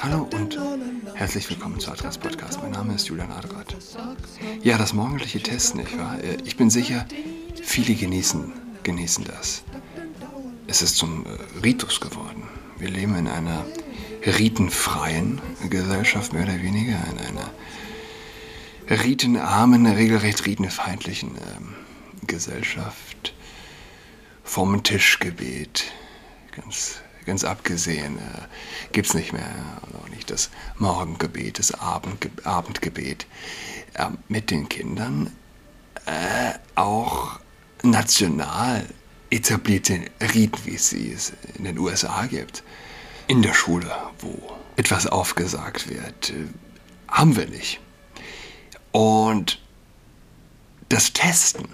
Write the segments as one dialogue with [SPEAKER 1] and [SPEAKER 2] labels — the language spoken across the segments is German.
[SPEAKER 1] Hallo und herzlich willkommen zu Adress Podcast. Mein Name ist Julian Adrat. Ja, das morgendliche Testen, nicht wahr? Äh, ich bin sicher, viele genießen, genießen das. Es ist zum äh, Ritus geworden. Wir leben in einer ritenfreien Gesellschaft, mehr oder weniger, in einer ritenarmen, regelrecht ritenfeindlichen ähm, Gesellschaft. Vom Tischgebet, ganz ganz abgesehen, äh, gibt es nicht mehr. Auch nicht das Morgengebet, das Abendge Abendgebet. Äh, mit den Kindern äh, auch national etablierte Riten, wie es sie in den USA gibt. In der Schule, wo etwas aufgesagt wird, äh, haben wir nicht. Und das Testen,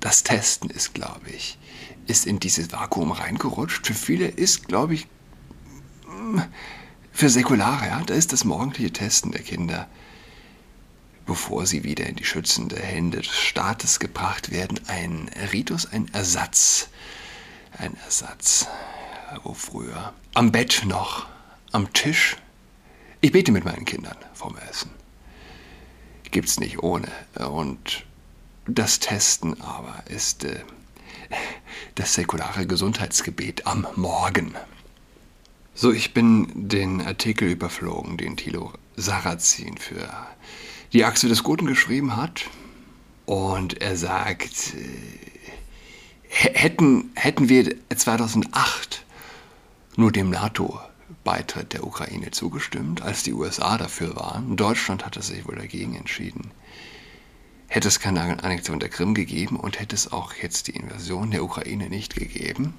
[SPEAKER 1] das Testen ist, glaube ich, ist in dieses Vakuum reingerutscht. Für viele ist, glaube ich, mm, für Säkulare, ja, da ist das morgendliche Testen der Kinder, bevor sie wieder in die schützende Hände des Staates gebracht werden, ein Ritus, ein Ersatz. Ein Ersatz, wo früher am Bett noch, am Tisch. Ich bete mit meinen Kindern vorm Essen. Gibt's nicht ohne. Und das Testen aber ist äh, das säkulare Gesundheitsgebet am Morgen. So, ich bin den Artikel überflogen, den Thilo Sarrazin für die Achse des Guten geschrieben hat. Und er sagt, äh, hätten, hätten wir 2008 nur dem NATO-Beitritt der Ukraine zugestimmt, als die USA dafür waren, Deutschland hatte sich wohl dagegen entschieden, hätte es keine Annexion der Krim gegeben und hätte es auch jetzt die Invasion der Ukraine nicht gegeben.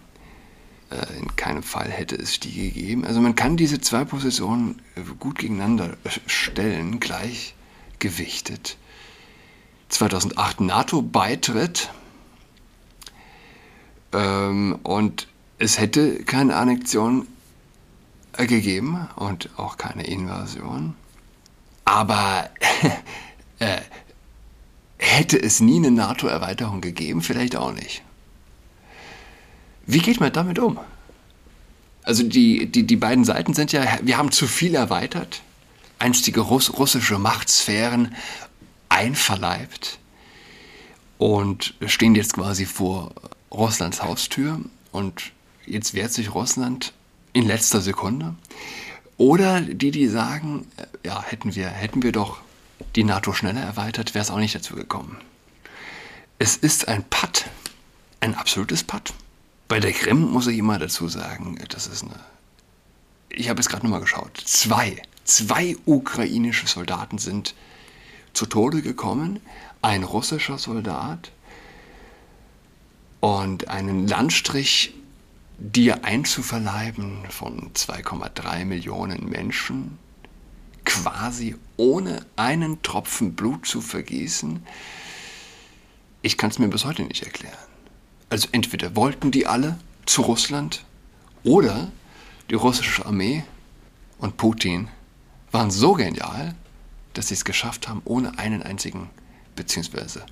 [SPEAKER 1] Äh, in keinem Fall hätte es die gegeben. Also man kann diese zwei Positionen gut gegeneinander stellen, gleichgewichtet. 2008 NATO-Beitritt ähm, und es hätte keine Annexion gegeben und auch keine Invasion. Aber äh, Hätte es nie eine NATO-Erweiterung gegeben? Vielleicht auch nicht. Wie geht man damit um? Also die, die, die beiden Seiten sind ja, wir haben zu viel erweitert, einstige Russ, russische Machtsphären einverleibt und stehen jetzt quasi vor Russlands Haustür und jetzt wehrt sich Russland in letzter Sekunde. Oder die, die sagen, ja, hätten wir, hätten wir doch die NATO schneller erweitert, wäre es auch nicht dazu gekommen. Es ist ein Patt, ein absolutes Patt. Bei der Krim muss ich immer dazu sagen, das ist eine. Ich habe es gerade nochmal geschaut. Zwei, zwei ukrainische Soldaten sind zu Tode gekommen. Ein russischer Soldat und einen Landstrich dir einzuverleiben von 2,3 Millionen Menschen quasi ohne einen Tropfen Blut zu vergießen, ich kann es mir bis heute nicht erklären. Also entweder wollten die alle zu Russland oder die russische Armee und Putin waren so genial, dass sie es geschafft haben, ohne einen einzigen, beziehungsweise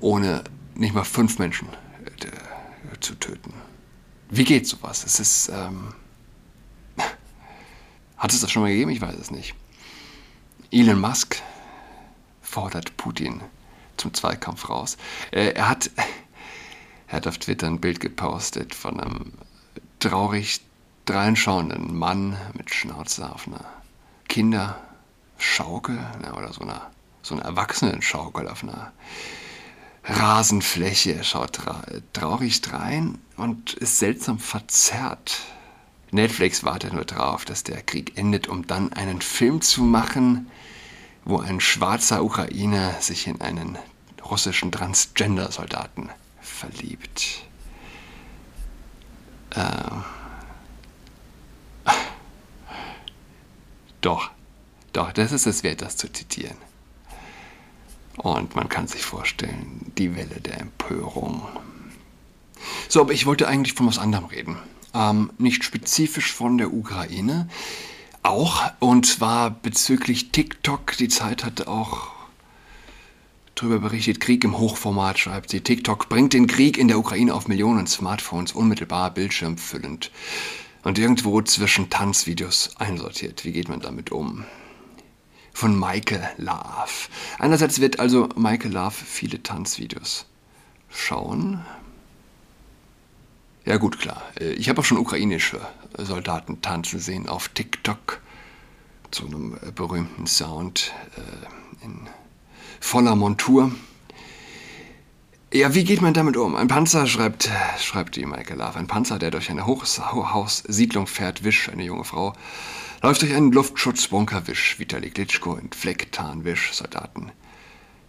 [SPEAKER 1] ohne nicht mal fünf Menschen äh, zu töten. Wie geht sowas? Es ist, ähm, hat es das schon mal gegeben? Ich weiß es nicht. Elon Musk fordert Putin zum Zweikampf raus. Äh, er, hat, er hat auf Twitter ein Bild gepostet von einem traurig dreinschauenden Mann mit Schnauze auf einer Kinderschaukel oder so einer, so einer Erwachsenenschaukel auf einer Rasenfläche. Er schaut traurig drein und ist seltsam verzerrt. Netflix wartet nur darauf, dass der Krieg endet, um dann einen Film zu machen, wo ein schwarzer Ukrainer sich in einen russischen Transgender-Soldaten verliebt. Äh, doch, doch, das ist es wert, das zu zitieren. Und man kann sich vorstellen, die Welle der Empörung. So, aber ich wollte eigentlich von was anderem reden ähm, nicht spezifisch von der Ukraine. Auch, und zwar bezüglich TikTok, die Zeit hatte auch drüber berichtet. Krieg im Hochformat, schreibt sie. TikTok bringt den Krieg in der Ukraine auf Millionen Smartphones unmittelbar bildschirmfüllend und irgendwo zwischen Tanzvideos einsortiert. Wie geht man damit um? Von Michael Love. Einerseits wird also Michael Love viele Tanzvideos schauen. Ja gut, klar. Äh, ich habe auch schon ukrainische Soldaten tanzen sehen auf TikTok zu einem äh, berühmten Sound äh, in voller Montur. Ja, wie geht man damit um? Ein Panzer, schreibt, schreibt die Michael Love, ein Panzer, der durch eine Hochhaussiedlung fährt, Wisch, eine junge Frau, läuft durch einen Luftschutzbunker, Wisch, Vitali Klitschko in Flecktarn, Wisch, Soldaten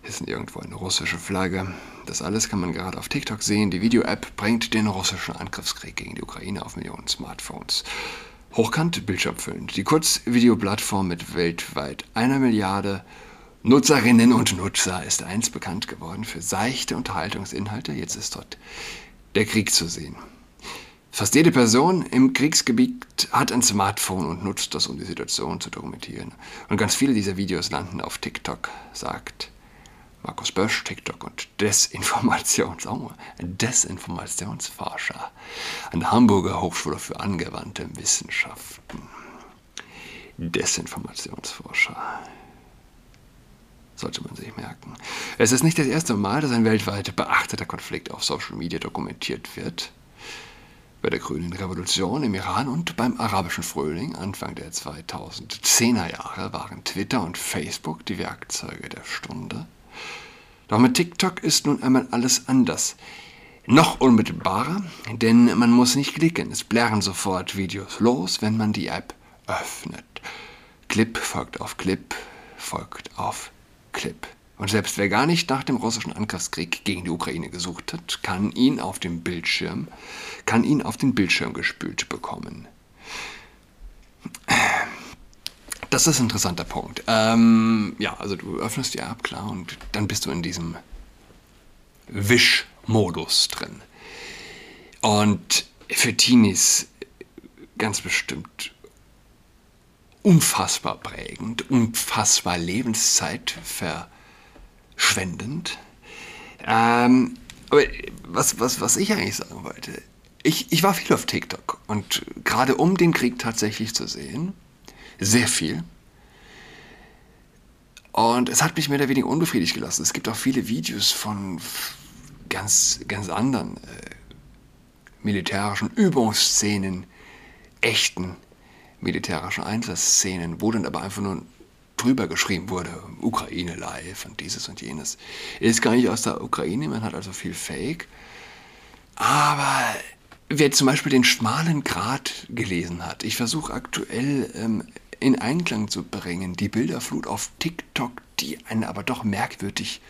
[SPEAKER 1] hissen irgendwo eine russische Flagge. Das alles kann man gerade auf TikTok sehen. Die Video-App bringt den russischen Angriffskrieg gegen die Ukraine auf Millionen Smartphones. Hochkant, bildschirmfüllend. Die Kurzvideoplattform mit weltweit einer Milliarde Nutzerinnen und Nutzer ist einst bekannt geworden für seichte Unterhaltungsinhalte. Jetzt ist dort der Krieg zu sehen. Fast jede Person im Kriegsgebiet hat ein Smartphone und nutzt das, um die Situation zu dokumentieren. Und ganz viele dieser Videos landen auf TikTok, sagt Markus Bösch, TikTok und Desinformations oh, Desinformationsforscher an der Hamburger Hochschule für angewandte Wissenschaften. Desinformationsforscher. Sollte man sich merken. Es ist nicht das erste Mal, dass ein weltweit beachteter Konflikt auf Social Media dokumentiert wird. Bei der Grünen Revolution im Iran und beim arabischen Frühling Anfang der 2010er Jahre waren Twitter und Facebook die Werkzeuge der Stunde. Doch mit TikTok ist nun einmal alles anders. Noch unmittelbarer, denn man muss nicht klicken. Es blärren sofort Videos los, wenn man die App öffnet. Clip folgt auf Clip, folgt auf Clip. Und selbst wer gar nicht nach dem russischen Angriffskrieg gegen die Ukraine gesucht hat, kann ihn auf dem Bildschirm, kann ihn auf den Bildschirm gespült bekommen. Das ist ein interessanter Punkt. Ähm, ja, also du öffnest die App, klar, und dann bist du in diesem Wischmodus drin. Und für Teenies ganz bestimmt unfassbar prägend, unfassbar lebenszeitverschwendend. Ähm, aber was, was, was ich eigentlich sagen wollte, ich, ich war viel auf TikTok und gerade um den Krieg tatsächlich zu sehen, sehr viel. Und es hat mich mehr oder weniger unbefriedigt gelassen. Es gibt auch viele Videos von ganz, ganz anderen äh, militärischen Übungsszenen, echten militärischen Einsatzszenen, wo dann aber einfach nur drüber geschrieben wurde, Ukraine live und dieses und jenes. Ist gar nicht aus der Ukraine, man hat also viel Fake. Aber wer zum Beispiel den schmalen Grat gelesen hat, ich versuche aktuell ähm, in Einklang zu bringen. Die Bilderflut auf TikTok, die einen aber doch merkwürdig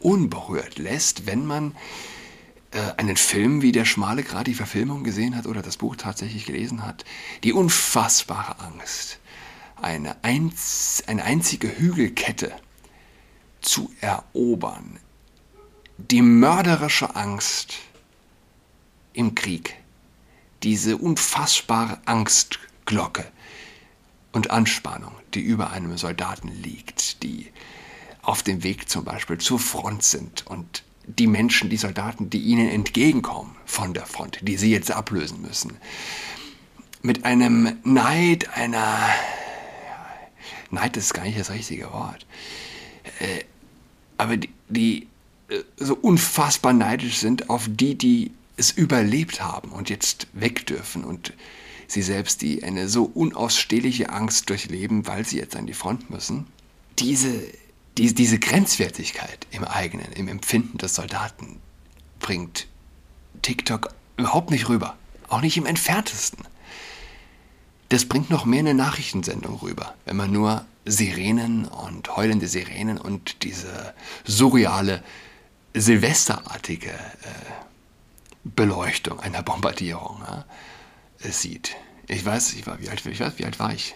[SPEAKER 1] unberührt lässt, wenn man äh, einen Film wie Der schmale Grat, die Verfilmung gesehen hat oder das Buch tatsächlich gelesen hat. Die unfassbare Angst, eine, einz eine einzige Hügelkette zu erobern. Die mörderische Angst im Krieg. Diese unfassbare Angstglocke und Anspannung, die über einem Soldaten liegt, die auf dem Weg zum Beispiel zur Front sind und die Menschen, die Soldaten, die ihnen entgegenkommen von der Front, die sie jetzt ablösen müssen, mit einem Neid, einer Neid ist gar nicht das richtige Wort, äh, aber die, die äh, so unfassbar neidisch sind auf die, die es überlebt haben und jetzt weg dürfen und sie selbst, die eine so unausstehliche Angst durchleben, weil sie jetzt an die Front müssen, diese, die, diese Grenzwertigkeit im eigenen, im Empfinden des Soldaten bringt TikTok überhaupt nicht rüber. Auch nicht im entferntesten. Das bringt noch mehr eine Nachrichtensendung rüber, wenn man nur Sirenen und heulende Sirenen und diese surreale, silvesterartige äh, Beleuchtung einer Bombardierung ja, sieht. Ich weiß, ich war, wie alt, ich weiß, wie alt war ich?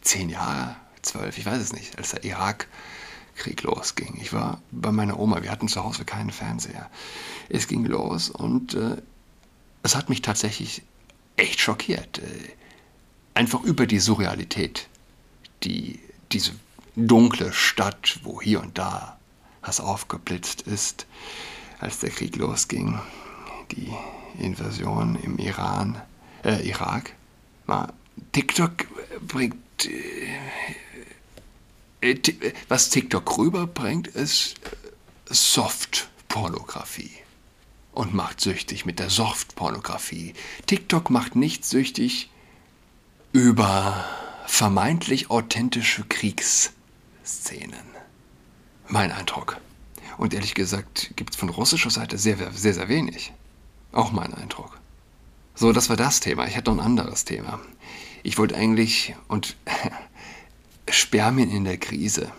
[SPEAKER 1] Zehn Jahre, zwölf, ich weiß es nicht, als der Irakkrieg losging. Ich war bei meiner Oma, wir hatten zu Hause keinen Fernseher. Es ging los und äh, es hat mich tatsächlich echt schockiert. Äh, einfach über die Surrealität, die diese dunkle Stadt, wo hier und da was aufgeblitzt ist, als der Krieg losging. Die Invasion im Iran, äh, Irak. TikTok bringt. Äh, äh, was TikTok rüberbringt, ist Softpornografie. Und macht süchtig mit der Softpornografie. TikTok macht nicht süchtig über vermeintlich authentische Kriegsszenen. Mein Eindruck. Und ehrlich gesagt gibt es von russischer Seite sehr, sehr, sehr wenig. Auch mein Eindruck. So, das war das Thema. Ich hatte noch ein anderes Thema. Ich wollte eigentlich, und Spermien in der Krise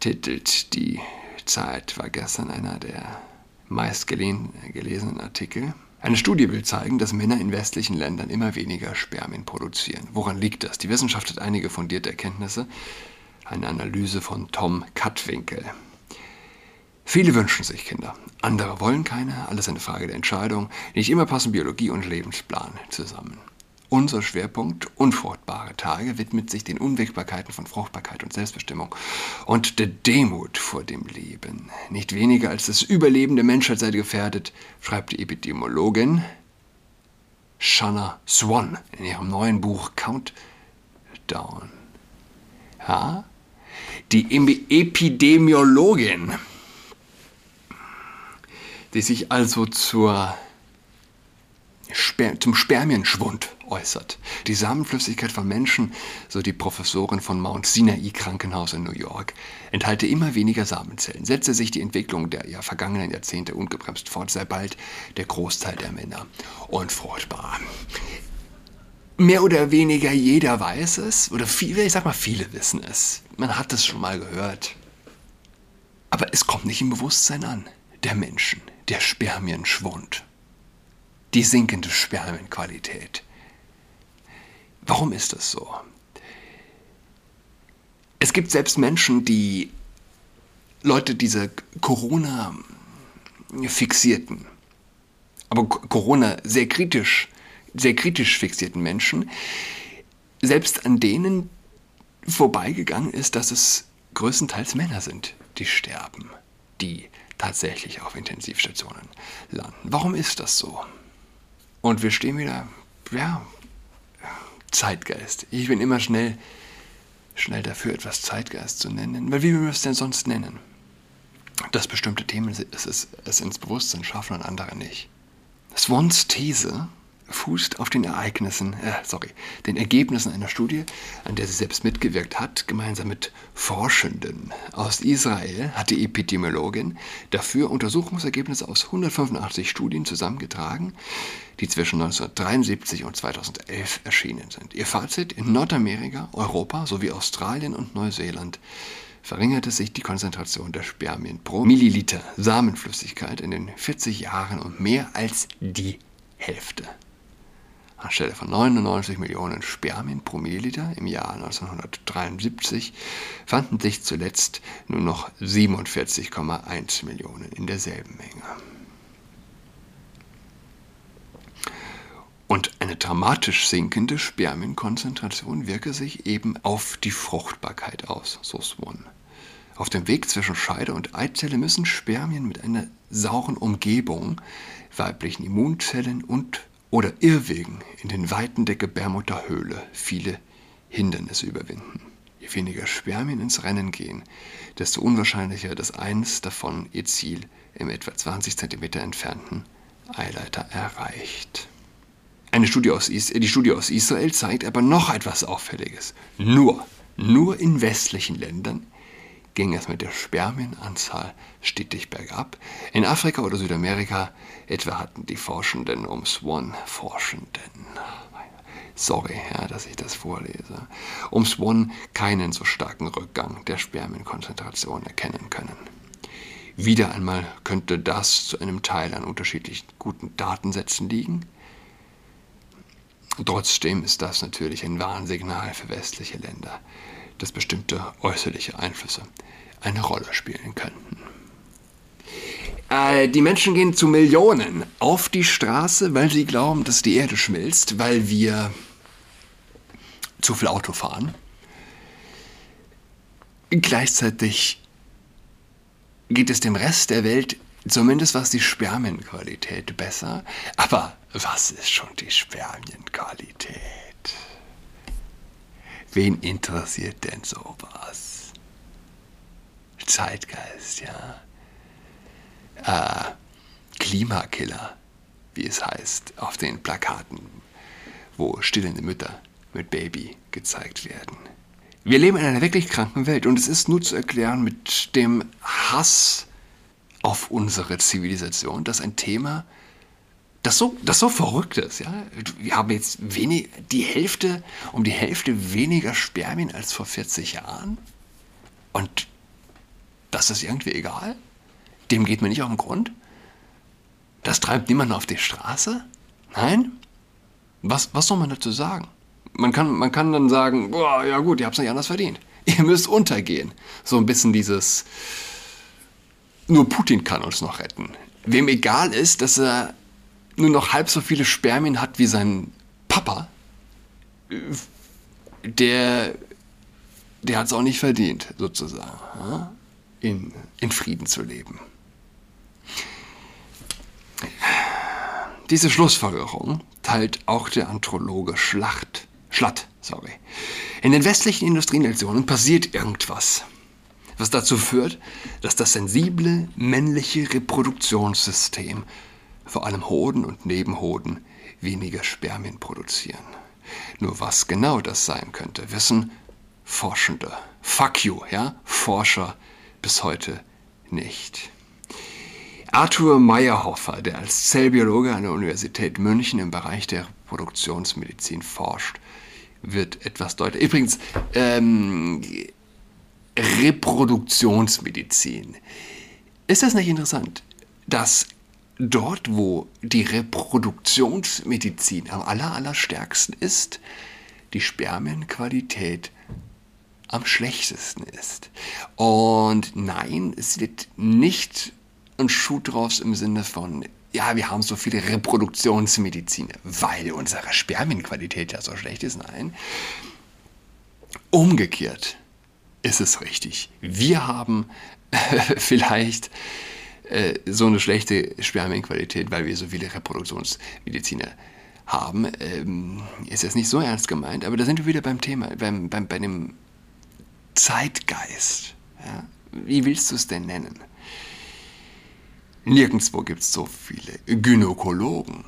[SPEAKER 1] titelt die Zeit, war gestern einer der meistgelesenen Artikel. Eine Studie will zeigen, dass Männer in westlichen Ländern immer weniger Spermien produzieren. Woran liegt das? Die Wissenschaft hat einige fundierte Erkenntnisse. Eine Analyse von Tom Kattwinkel. Viele wünschen sich Kinder, andere wollen keine, alles eine Frage der Entscheidung. Nicht immer passen Biologie und Lebensplan zusammen. Unser Schwerpunkt Unfruchtbare Tage widmet sich den Unwägbarkeiten von Fruchtbarkeit und Selbstbestimmung und der Demut vor dem Leben. Nicht weniger als das Überleben der Menschheit sei gefährdet, schreibt die Epidemiologin Shanna Swan in ihrem neuen Buch Countdown. Ja? Die Epidemiologin, die sich also zur zum Spermienschwund äußert. Die Samenflüssigkeit von Menschen, so die Professorin von Mount Sinai Krankenhaus in New York, enthalte immer weniger Samenzellen. Setze sich die Entwicklung der ja, vergangenen Jahrzehnte ungebremst fort, sei bald der Großteil der Männer unfruchtbar. Mehr oder weniger jeder weiß es, oder viele, ich sag mal, viele wissen es. Man hat es schon mal gehört. Aber es kommt nicht im Bewusstsein an, der Menschen, der Spermienschwund die sinkende Spermienqualität. Warum ist das so? Es gibt selbst Menschen, die Leute, diese Corona-fixierten, aber Corona sehr kritisch, sehr kritisch fixierten Menschen, selbst an denen vorbeigegangen ist, dass es größtenteils Männer sind, die sterben, die tatsächlich auf Intensivstationen landen. Warum ist das so? Und wir stehen wieder, ja, Zeitgeist. Ich bin immer schnell, schnell dafür, etwas Zeitgeist zu nennen. Weil wie wir es denn sonst nennen? Dass bestimmte Themen es, es, es ins Bewusstsein schaffen und andere nicht. Swans These fußt auf den Ereignissen, äh, sorry, den Ergebnissen einer Studie, an der sie selbst mitgewirkt hat, gemeinsam mit Forschenden aus Israel hat die Epidemiologin dafür Untersuchungsergebnisse aus 185 Studien zusammengetragen, die zwischen 1973 und 2011 erschienen sind. Ihr Fazit in Nordamerika, Europa sowie Australien und Neuseeland verringerte sich die Konzentration der Spermien pro Milliliter Samenflüssigkeit in den 40 Jahren um mehr als die Hälfte. Anstelle von 99 Millionen Spermien pro Milliliter im Jahr 1973 fanden sich zuletzt nur noch 47,1 Millionen in derselben Menge. Und eine dramatisch sinkende Spermienkonzentration wirke sich eben auf die Fruchtbarkeit aus, so Swan. Auf dem Weg zwischen Scheide und Eizelle müssen Spermien mit einer sauren Umgebung, weiblichen Immunzellen und oder Irrwegen in den Weiten der Gebärmutterhöhle viele Hindernisse überwinden. Je weniger Spermien ins Rennen gehen, desto unwahrscheinlicher, dass eines davon ihr Ziel im etwa 20 cm entfernten Eileiter erreicht. Eine Studie aus Is die Studie aus Israel zeigt aber noch etwas Auffälliges. Nur, nur in westlichen Ländern ging es mit der Spermienanzahl stetig bergab. In Afrika oder Südamerika etwa hatten die Forschenden um Swan Forschenden sorry, ja, dass ich das vorlese, um Swan keinen so starken Rückgang der Spermienkonzentration erkennen können. Wieder einmal könnte das zu einem Teil an unterschiedlichen guten Datensätzen liegen. Trotzdem ist das natürlich ein Warnsignal für westliche Länder, dass bestimmte äußerliche Einflüsse eine Rolle spielen könnten. Äh, die Menschen gehen zu Millionen auf die Straße, weil sie glauben, dass die Erde schmilzt, weil wir zu viel Auto fahren. Gleichzeitig geht es dem Rest der Welt, zumindest was die Spermienqualität, besser. Aber was ist schon die Spermienqualität? Wen interessiert denn sowas? Zeitgeist, ja. Äh, Klimakiller, wie es heißt, auf den Plakaten, wo stillende Mütter mit Baby gezeigt werden. Wir leben in einer wirklich kranken Welt und es ist nur zu erklären mit dem Hass auf unsere Zivilisation, dass ein Thema, das so, das so verrückt ist. Ja? Wir haben jetzt wenig, die Hälfte, um die Hälfte weniger Spermien als vor 40 Jahren. Und das ist irgendwie egal. Dem geht man nicht auf den Grund. Das treibt niemanden auf die Straße. Nein? Was, was soll man dazu sagen? man kann, man kann dann sagen, boah, ja gut, ihr habt es nicht anders verdient. Ihr müsst untergehen. So ein bisschen dieses, nur Putin kann uns noch retten. Wem egal ist, dass er nur noch halb so viele Spermien hat wie sein Papa, der, der hat es auch nicht verdient, sozusagen, in, in Frieden zu leben. Diese Schlussfolgerung teilt auch der Anthrologe Schlacht Schlatt, sorry. In den westlichen Industrienationen passiert irgendwas, was dazu führt, dass das sensible männliche Reproduktionssystem, vor allem Hoden und Nebenhoden, weniger Spermien produzieren. Nur was genau das sein könnte, wissen Forschende. Fuck you, ja? Forscher bis heute nicht. Arthur Meyerhofer, der als Zellbiologe an der Universität München im Bereich der Reproduktionsmedizin forscht, wird etwas deutlicher. Übrigens, ähm, Reproduktionsmedizin. Ist das nicht interessant, dass dort, wo die Reproduktionsmedizin am aller, allerstärksten ist, die Spermienqualität am schlechtesten ist. Und nein, es wird nicht ein Schuh draus im Sinne von ja, wir haben so viele Reproduktionsmediziner, weil unsere Spermienqualität ja so schlecht ist. Nein. Umgekehrt ist es richtig. Wir haben vielleicht äh, so eine schlechte Spermienqualität, weil wir so viele Reproduktionsmediziner haben. Ähm, ist jetzt nicht so ernst gemeint, aber da sind wir wieder beim Thema, beim, beim, bei dem Zeitgeist. Ja? Wie willst du es denn nennen? Nirgendwo gibt es so viele Gynäkologen.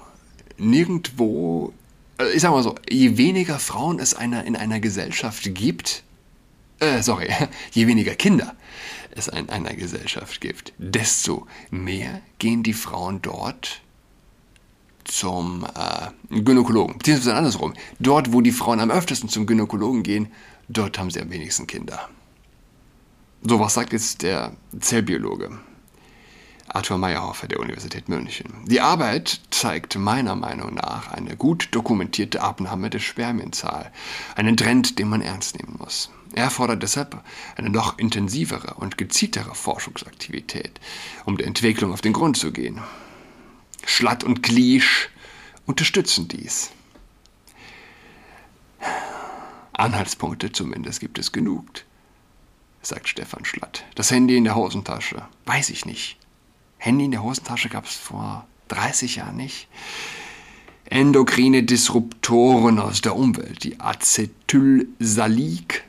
[SPEAKER 1] Nirgendwo, äh, ich sag mal so, je weniger Frauen es einer, in einer Gesellschaft gibt, äh, sorry, je weniger Kinder es in einer Gesellschaft gibt, desto mehr gehen die Frauen dort zum äh, Gynäkologen. Beziehungsweise andersrum. Dort, wo die Frauen am öftesten zum Gynäkologen gehen, dort haben sie am wenigsten Kinder. So was sagt jetzt der Zellbiologe. Arthur Meyerhofer der Universität München. Die Arbeit zeigt meiner Meinung nach eine gut dokumentierte Abnahme der Spermienzahl, einen Trend, den man ernst nehmen muss. Er fordert deshalb eine noch intensivere und gezieltere Forschungsaktivität, um der Entwicklung auf den Grund zu gehen. Schlatt und Gliesch unterstützen dies. Anhaltspunkte zumindest gibt es genug, sagt Stefan Schlatt. Das Handy in der Hosentasche. Weiß ich nicht. Handy in der Hosentasche gab es vor 30 Jahren nicht. Endokrine Disruptoren aus der Umwelt, die Acetylsalik.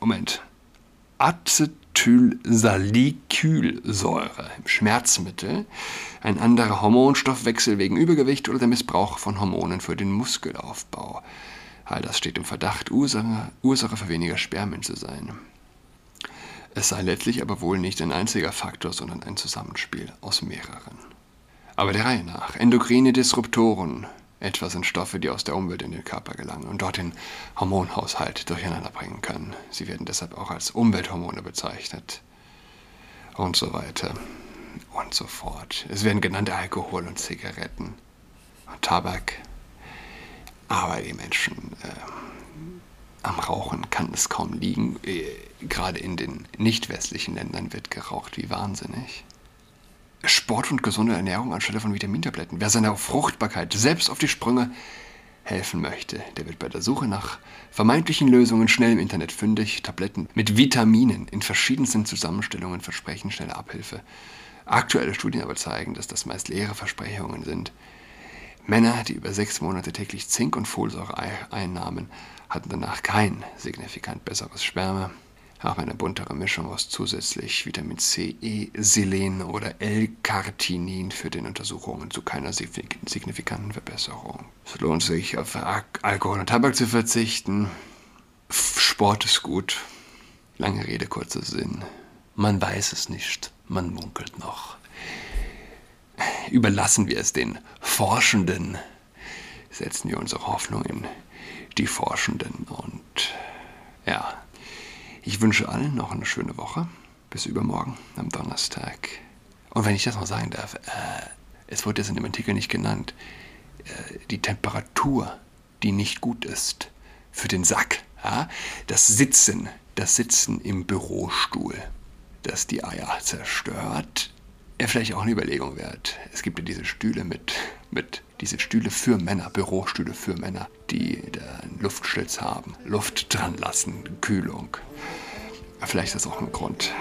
[SPEAKER 1] Moment. Acetylsalicylsäure im Schmerzmittel, ein anderer Hormonstoffwechsel wegen Übergewicht oder der Missbrauch von Hormonen für den Muskelaufbau. All das steht im Verdacht, Ursache, Ursache für weniger Spermien zu sein. Es sei letztlich aber wohl nicht ein einziger Faktor, sondern ein Zusammenspiel aus mehreren. Aber der Reihe nach. Endokrine Disruptoren. Etwa sind Stoffe, die aus der Umwelt in den Körper gelangen und dort den Hormonhaushalt durcheinander bringen können. Sie werden deshalb auch als Umwelthormone bezeichnet. Und so weiter. Und so fort. Es werden genannt Alkohol und Zigaretten und Tabak. Aber die Menschen äh, am Rauchen kann es kaum liegen. Äh, gerade in den nicht westlichen Ländern wird geraucht wie wahnsinnig. Sport und gesunde Ernährung anstelle von Vitamintabletten. Wer seiner Fruchtbarkeit selbst auf die Sprünge helfen möchte, der wird bei der Suche nach vermeintlichen Lösungen schnell im Internet fündig. Tabletten mit Vitaminen in verschiedensten Zusammenstellungen versprechen schnelle Abhilfe. Aktuelle Studien aber zeigen, dass das meist leere Versprechungen sind. Männer, die über sechs Monate täglich Zink und Folsäure einnahmen, hatten danach kein signifikant besseres Sperma. Auch eine buntere Mischung aus zusätzlich Vitamin C, E, Selen oder L-Cartinin führt in Untersuchungen zu keiner signifikanten Verbesserung. Es lohnt sich, auf Alkohol und Tabak zu verzichten. Sport ist gut. Lange Rede, kurzer Sinn. Man weiß es nicht, man munkelt noch. Überlassen wir es den Forschenden. Setzen wir unsere Hoffnung in die Forschenden und ja, ich wünsche allen noch eine schöne Woche. Bis übermorgen am Donnerstag. Und wenn ich das noch sagen darf, äh, es wurde jetzt in dem Artikel nicht genannt, äh, die Temperatur, die nicht gut ist für den Sack, ja? das Sitzen, das Sitzen im Bürostuhl, das die Eier zerstört, ja, vielleicht auch eine Überlegung wert. Es gibt ja diese Stühle mit, mit diese Stühle für Männer, Bürostühle für Männer, die einen Luftschlitz haben, Luft dran lassen, Kühlung. Vielleicht ist das auch ein Grund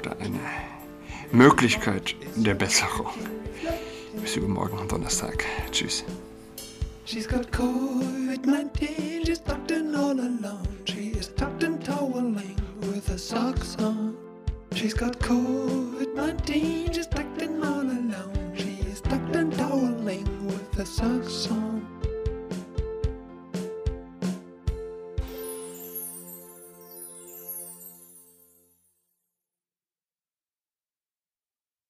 [SPEAKER 1] oder eine Möglichkeit der Besserung. Bis übermorgen am Donnerstag. Tschüss. She's got COVID-19, she's tucked in all alone. She is tucked in toweling with her socks on. She's got COVID-19, she's tucked in